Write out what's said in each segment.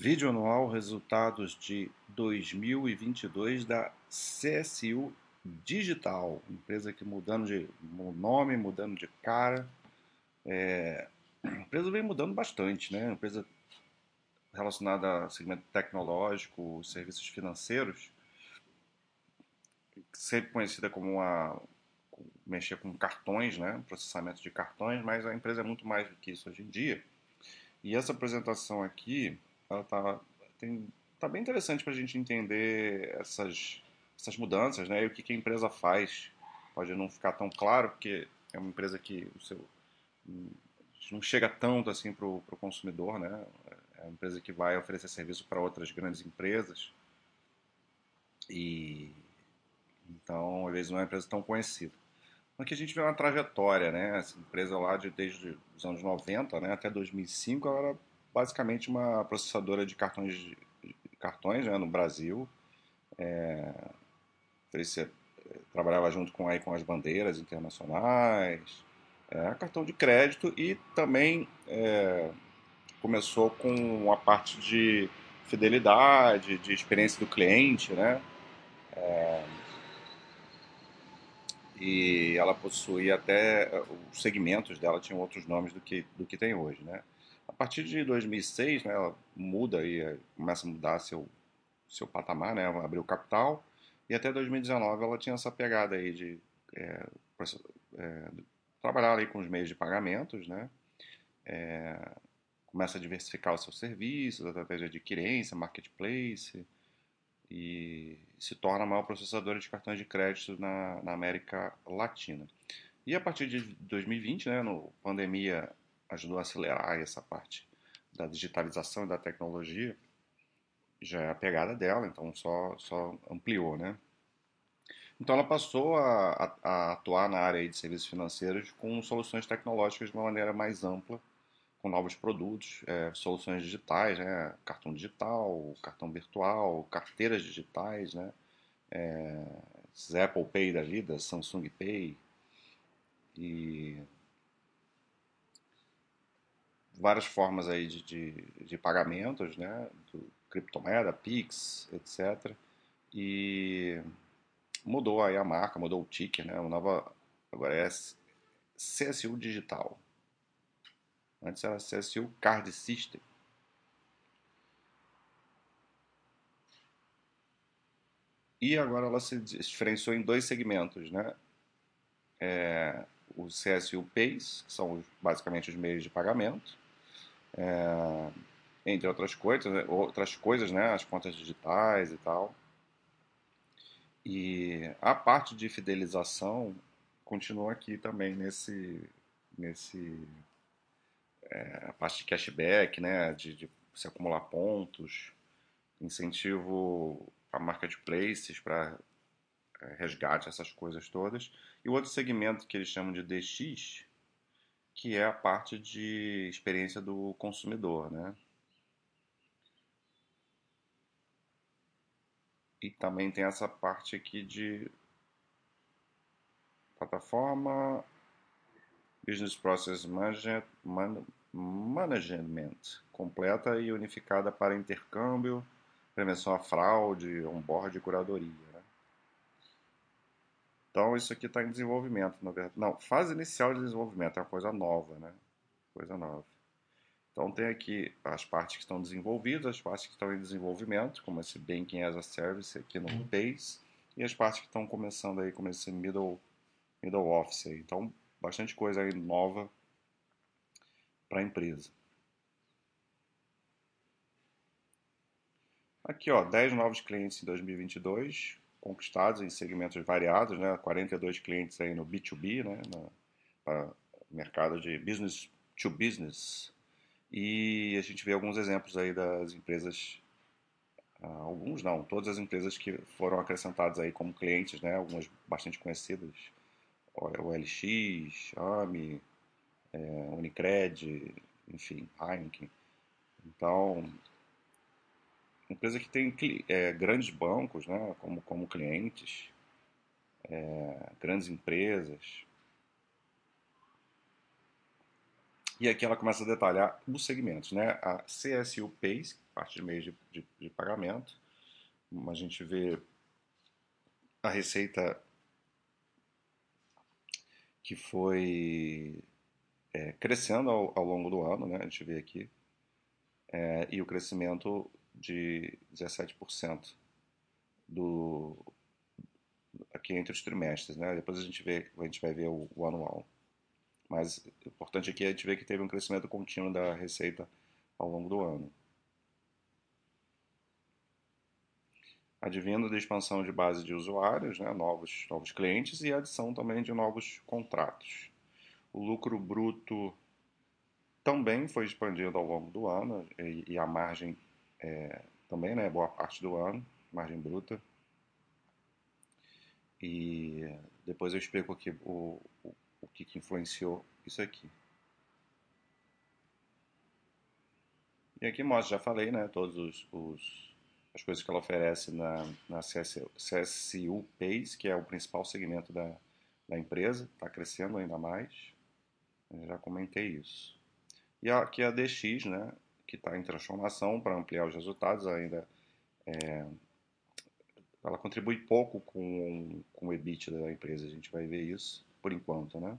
Vídeo anual resultados de 2022 da CSU Digital, empresa que mudando de nome, mudando de cara. É, a empresa vem mudando bastante, né? empresa relacionada ao segmento tecnológico, serviços financeiros, sempre conhecida como uma mexer com cartões, né? processamento de cartões, mas a empresa é muito mais do que isso hoje em dia. E essa apresentação aqui ela tá, tem, tá bem interessante para a gente entender essas, essas mudanças, né? E o que, que a empresa faz. Pode não ficar tão claro, porque é uma empresa que o seu não chega tanto assim para o consumidor, né? É uma empresa que vai oferecer serviço para outras grandes empresas e então às vezes não é uma empresa tão conhecida. Aqui a gente vê uma trajetória, né? Essa empresa lá de desde os anos 90, né, até 2005, ela era basicamente uma processadora de cartões, de cartões né, no Brasil. É, você trabalhava junto com, aí, com as bandeiras internacionais, é, cartão de crédito e também é, começou com a parte de fidelidade, de experiência do cliente, né? É, e ela possuía até os segmentos dela tinham outros nomes do que do que tem hoje, né? A partir de 2006, né, ela muda e eh, começa a mudar seu, seu patamar, né, abriu capital, e até 2019 ela tinha essa pegada aí de é, é, trabalhar aí com os meios de pagamentos, né, é, começa a diversificar os seus serviços através de adquirência, marketplace, e se torna a maior processadora de cartões de crédito na, na América Latina. E a partir de 2020, né, no pandemia ajudou a acelerar essa parte da digitalização e da tecnologia, já é a pegada dela, então só, só ampliou, né? Então ela passou a, a, a atuar na área de serviços financeiros com soluções tecnológicas de uma maneira mais ampla, com novos produtos, é, soluções digitais, né? cartão digital, cartão virtual, carteiras digitais, né? É, Apple Pay da vida, Samsung Pay e várias formas aí de, de, de pagamentos, né? Do criptomoeda, Pix, etc. E mudou aí a marca, mudou o ticker, né? Uma nova, agora é CSU Digital. Antes era CSU Card System. E agora ela se diferenciou em dois segmentos, né? É, o CSU Pays, que são basicamente os meios de pagamento, é, entre outras coisas, né, outras coisas, né, as contas digitais e tal. E a parte de fidelização continua aqui também nesse, nesse é, a parte de cashback, né, de, de se acumular pontos, incentivo a marketplaces para é, resgate, essas coisas todas. E o outro segmento que eles chamam de DX, que é a parte de experiência do consumidor, né? E também tem essa parte aqui de plataforma Business Process Management, Management completa e unificada para intercâmbio, prevenção à fraude, onboard e curadoria. Então isso aqui está em desenvolvimento, na verdade. Não, fase inicial de desenvolvimento é uma coisa nova, né? Coisa nova. Então tem aqui as partes que estão desenvolvidas, as partes que estão em desenvolvimento, como esse Banking as a Service aqui no uhum. Base, e as partes que estão começando aí, como esse Middle, middle Office. Aí. Então, bastante coisa aí nova para a empresa. Aqui, ó, 10 novos clientes em 2022, conquistados em segmentos variados, né? 42 clientes aí no B2B, né? No, mercado de business to business. E a gente vê alguns exemplos aí das empresas, ah, alguns não, todas as empresas que foram acrescentadas aí como clientes, né? Algumas bastante conhecidas, o LX, AMI, é, Unicred, enfim, Heineken. Então, empresa que tem é, grandes bancos né, como, como clientes, é, grandes empresas. E aqui ela começa a detalhar os segmentos, né? A CSU Pays, parte de meio de, de, de pagamento. A gente vê a receita que foi é, crescendo ao, ao, longo do ano, né? A gente vê aqui. É, e o crescimento de 17% do, aqui entre os trimestres, né? Depois a gente vê, a gente vai ver o, o anual. Mas o importante aqui é a gente ver que teve um crescimento contínuo da receita ao longo do ano. Advindo da expansão de base de usuários, né, novos, novos clientes e adição também de novos contratos. O lucro bruto também foi expandido ao longo do ano e, e a margem é, também, né, boa parte do ano, margem bruta. E depois eu explico aqui o, o, o que, que influenciou isso aqui. E aqui mostra, já falei, né, todos os, os as coisas que ela oferece na, na CSU, CSU Pays, que é o principal segmento da, da empresa, está crescendo ainda mais. Eu já comentei isso. E aqui a DX, né, que está em transformação para ampliar os resultados ainda. É, ela contribui pouco com, com o EBIT da empresa, a gente vai ver isso por enquanto, né?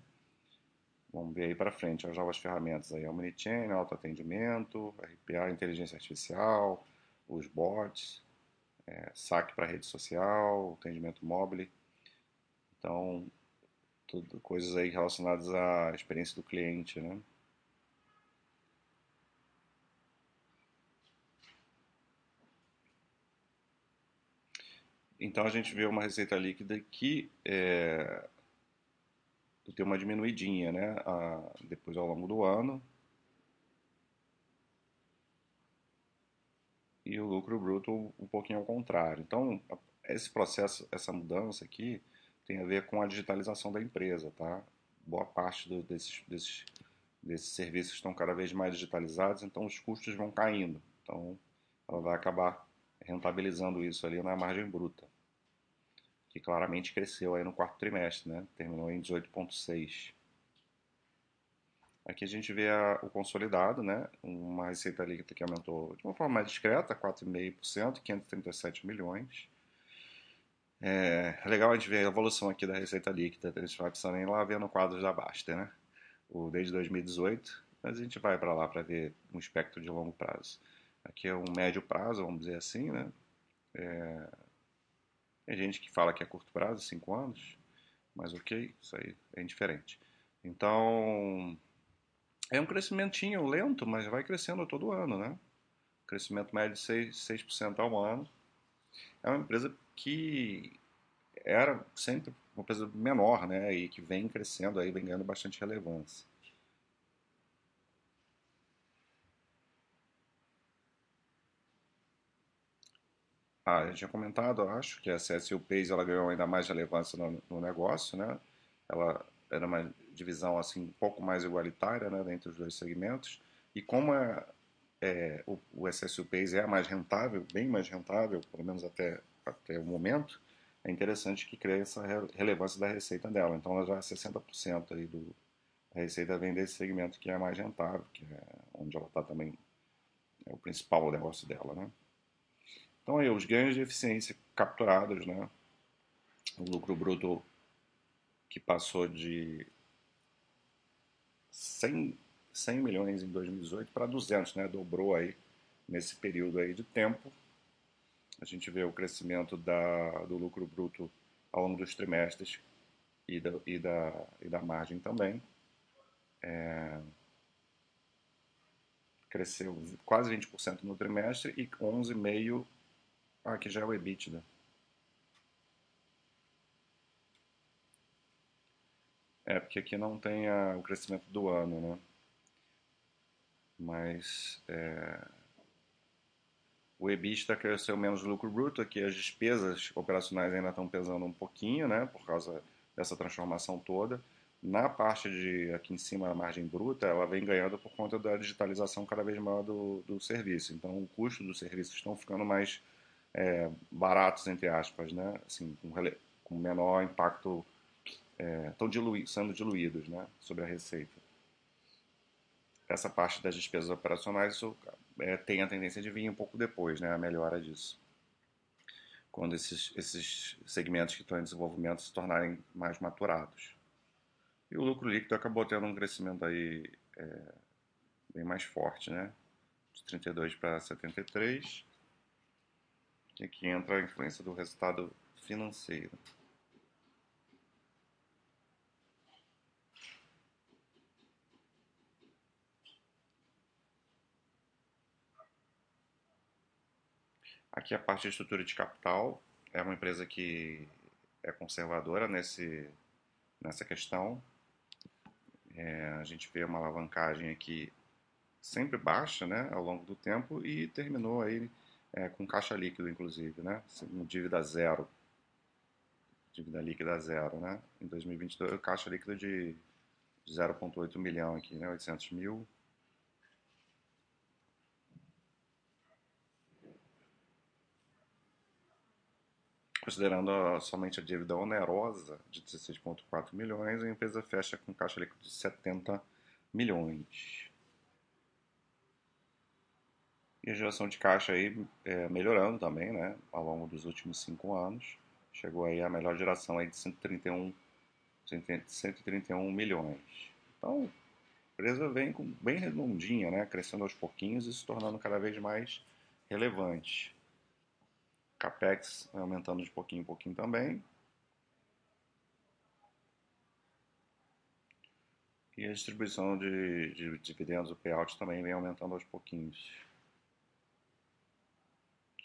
Vamos ver aí para frente as novas ferramentas aí, Omnichannel, autoatendimento, RPA, inteligência artificial, os bots, é, saque para rede social, atendimento móvel. Então, tudo coisas aí relacionadas à experiência do cliente, né? Então a gente vê uma receita líquida que é, tem uma diminuidinha, né? A, depois ao longo do ano. E o lucro bruto um pouquinho ao contrário. Então, esse processo, essa mudança aqui, tem a ver com a digitalização da empresa, tá? Boa parte do, desses, desses, desses serviços estão cada vez mais digitalizados, então os custos vão caindo. Então, ela vai acabar rentabilizando isso ali na margem bruta, que claramente cresceu aí no quarto trimestre, né? Terminou em 18,6. Aqui a gente vê a, o consolidado, né? Uma receita líquida que aumentou de uma forma mais discreta, 4,5%, 537 milhões. É, legal a gente ver a evolução aqui da receita líquida, a gente vai precisar nem lá ver no quadro da Basta, né? O, desde 2018, mas a gente vai para lá para ver um espectro de longo prazo. Aqui é um médio prazo, vamos dizer assim, né? É, tem gente que fala que é curto prazo, 5 anos, mas ok, isso aí é indiferente. Então, é um crescimentinho lento, mas vai crescendo todo ano, né? Crescimento médio de 6%, 6% ao ano. É uma empresa que era sempre uma empresa menor, né? E que vem crescendo aí, vem ganhando bastante relevância. Ah, eu tinha comentado, acho, que a CSU Pays ela ganhou ainda mais relevância no, no, negócio, né? Ela era uma divisão assim um pouco mais igualitária, né, entre os dois segmentos. E como é, é o, o CSU Pays é mais rentável, bem mais rentável, pelo menos até até o momento, é interessante que cresça a relevância da receita dela. Então, ela já é 60% aí do a receita vem desse segmento que é mais rentável, que é onde ela está também é o principal negócio dela, né? Então aí, os ganhos de eficiência capturados, né? O lucro bruto que passou de 100, 100 milhões em 2018 para 200, né? Dobrou aí nesse período aí de tempo. A gente vê o crescimento da, do lucro bruto ao longo dos trimestres e da, e da, e da margem também. É, cresceu quase 20% no trimestre e 11,5% ah, aqui já é o EBITDA. É, porque aqui não tem a, o crescimento do ano, né? Mas é, o EBITDA cresceu menos lucro bruto, aqui as despesas operacionais ainda estão pesando um pouquinho, né? Por causa dessa transformação toda. Na parte de aqui em cima a margem bruta, ela vem ganhando por conta da digitalização cada vez maior do, do serviço. Então, o custo dos serviços estão ficando mais é, baratos, entre aspas, né? Assim, com, com menor impacto, é, estão dilui, sendo diluídos né? sobre a receita. essa parte das despesas operacionais isso, é, tem a tendência de vir um pouco depois, né, a melhora disso. Quando esses, esses segmentos que estão em desenvolvimento se tornarem mais maturados. E o lucro líquido acabou tendo um crescimento aí é, bem mais forte, né? De 32 para 73. Aqui entra a influência do resultado financeiro. Aqui a parte de estrutura de capital é uma empresa que é conservadora nesse, nessa questão. É, a gente vê uma alavancagem aqui sempre baixa né, ao longo do tempo e terminou aí é, com caixa líquido, inclusive, né, dívida zero. Dívida líquida zero, né? Em 2022, caixa líquido de 0,8 milhão aqui, né, 800 mil. Considerando somente a dívida onerosa de 16,4 milhões, a empresa fecha com caixa líquido de 70 milhões. E a geração de caixa aí é, melhorando também, né, ao longo dos últimos cinco anos. Chegou aí a melhor geração aí de 131, 131 milhões. Então, a empresa vem com, bem redondinha, né, crescendo aos pouquinhos e se tornando cada vez mais relevante. CAPEX aumentando de pouquinho em pouquinho também. E a distribuição de, de dividendos, o payout também vem aumentando aos pouquinhos.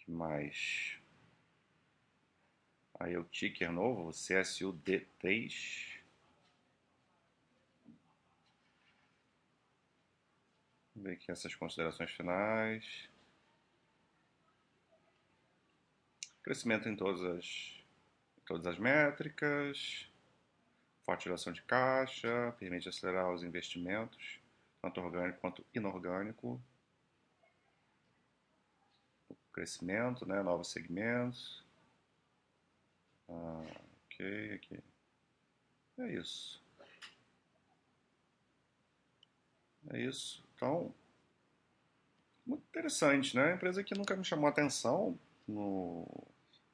Que mais? Aí o ticker novo, CSUD3. Vamos ver aqui essas considerações finais. Crescimento em todas as, todas as métricas, forte geração de caixa, permite acelerar os investimentos, tanto orgânico quanto inorgânico. Crescimento, né, novos segmentos. Ah, ok, aqui. É isso. É isso. Então, muito interessante, né? Empresa que nunca me chamou atenção no,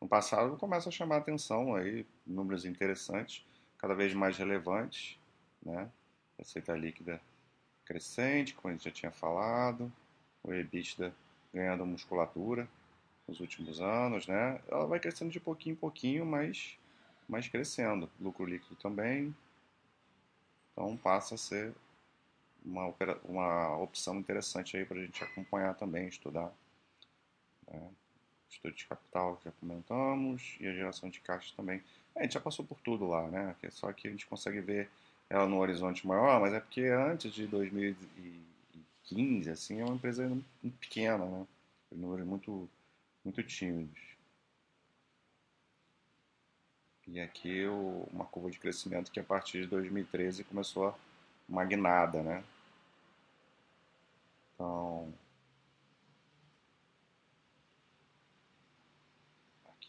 no passado começa a chamar atenção aí, números interessantes, cada vez mais relevantes, né? Receita líquida crescente, como a gente já tinha falado, o EBITDA ganhando musculatura nos últimos anos, né? Ela vai crescendo de pouquinho em pouquinho, mas, mas crescendo. Lucro líquido também. Então passa a ser uma, uma opção interessante aí para a gente acompanhar também, estudar. Né? estudo de capital que já comentamos, e a geração de caixa também. A gente já passou por tudo lá, né? Só que a gente consegue ver ela no horizonte maior, mas é porque antes de 2015, assim, é uma empresa pequena, né? Números muito, muito tímidos. E aqui o, uma curva de crescimento que a partir de 2013 começou uma guinada, né? Então,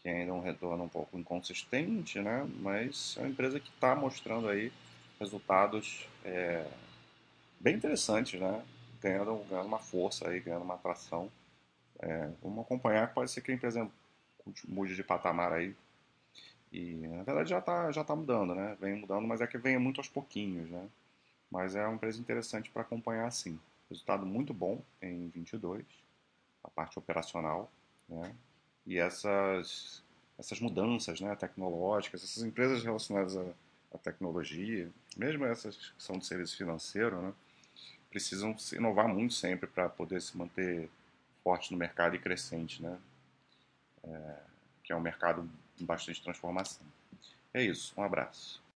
que ainda é um retorno um pouco inconsistente, né? mas é uma empresa que está mostrando aí resultados é, bem interessantes, né? Ganhando, ganhando uma força, aí, ganhando uma atração. É, vamos acompanhar, pode ser que a empresa mude de patamar aí. E na verdade já está já tá mudando, né? Vem mudando, mas é que vem muito aos pouquinhos, né? Mas é uma empresa interessante para acompanhar sim. Resultado muito bom em 22, a parte operacional, né? e essas, essas mudanças né, tecnológicas, essas empresas relacionadas à, à tecnologia, mesmo essas que são de serviço financeiro, né, precisam se inovar muito sempre para poder se manter forte no mercado e crescente, né, é, que é um mercado em bastante transformação. É isso, um abraço.